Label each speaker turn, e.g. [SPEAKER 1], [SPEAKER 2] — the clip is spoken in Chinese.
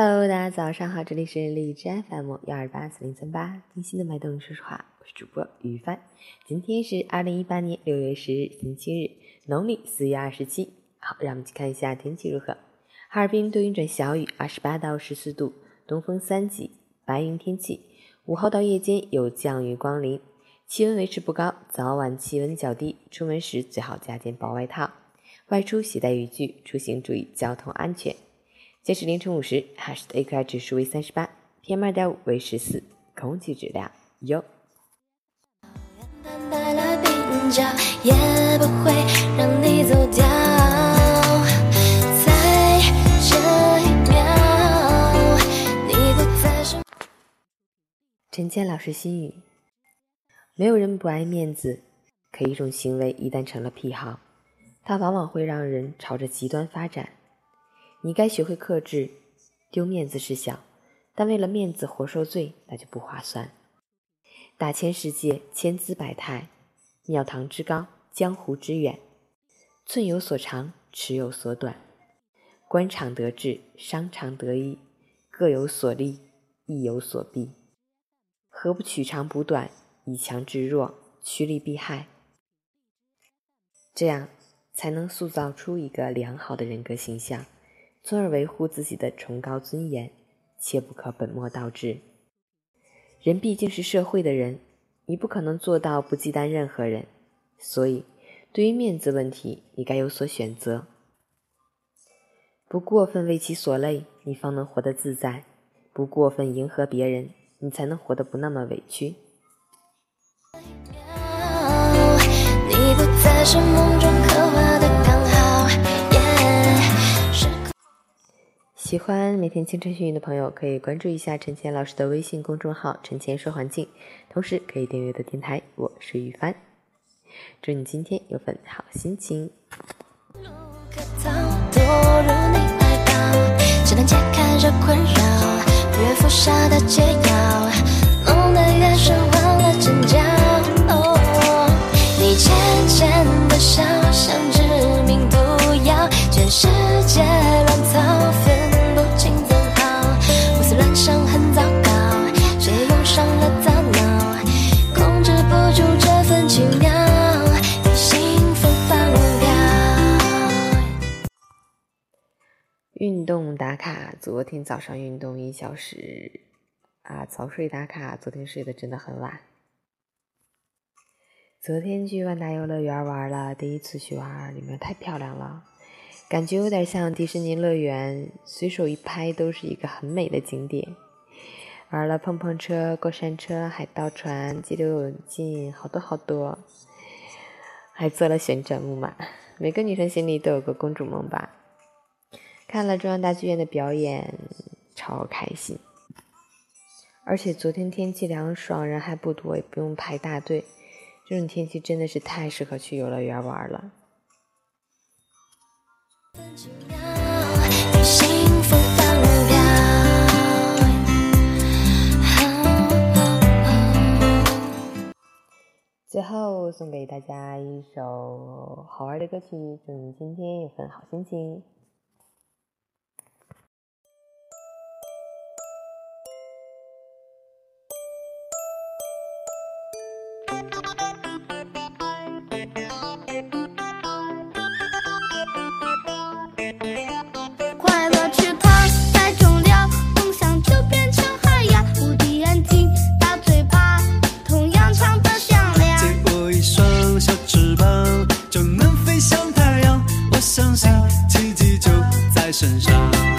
[SPEAKER 1] Hello，大家早上好，这里是荔枝 FM 幺二八四零三八，听心的脉动，说实话，我是主播于帆。今天是二零一八年六月十日，星期日，农历四月二十七。好，让我们去看一下天气如何。哈尔滨多云转小雨，二十八到十四度，东风三级，白云天气。午后到夜间有降雨光临，气温维持不高，早晚气温较低，出门时最好加件薄外套，外出携带雨具，出行注意交通安全。截止凌晨五时，，Hush 的 AQI 指数为三十八，PM 二点五为十四，空气质量优。陈谦老师心语：没有人不爱面子，可一种行为一旦成了癖好，它往往会让人朝着极端发展。你该学会克制，丢面子是小，但为了面子活受罪，那就不划算。大千世界，千姿百态，庙堂之高，江湖之远，寸有所长，尺有所短。官场得志，商场得意，各有所利，亦有所弊。何不取长补短，以强制弱，趋利避害？这样才能塑造出一个良好的人格形象。从而维护自己的崇高尊严，切不可本末倒置。人毕竟是社会的人，你不可能做到不忌惮任何人，所以对于面子问题，你该有所选择，不过分为其所累，你方能活得自在；不过分迎合别人，你才能活得不那么委屈。你不再是梦中喜欢每天清晨训练的朋友，可以关注一下陈前老师的微信公众号“陈前说环境”，同时可以订阅的电台。我是雨帆，祝你今天有份好心情。运动打卡，昨天早上运动一小时，啊，早睡打卡，昨天睡得真的很晚。昨天去万达游乐园玩了，第一次去玩，里面太漂亮了，感觉有点像迪士尼乐园，随手一拍都是一个很美的景点。玩了碰碰车、过山车、海盗船、激流勇进，好多好多，还坐了旋转木马，每个女生心里都有个公主梦吧。看了中央大剧院的表演，超开心！而且昨天天气凉爽，人还不多，也不用排大队。这种天气真的是太适合去游乐园玩了。最后送给大家一首好玩的歌曲，祝你今天有份好心情。在身上。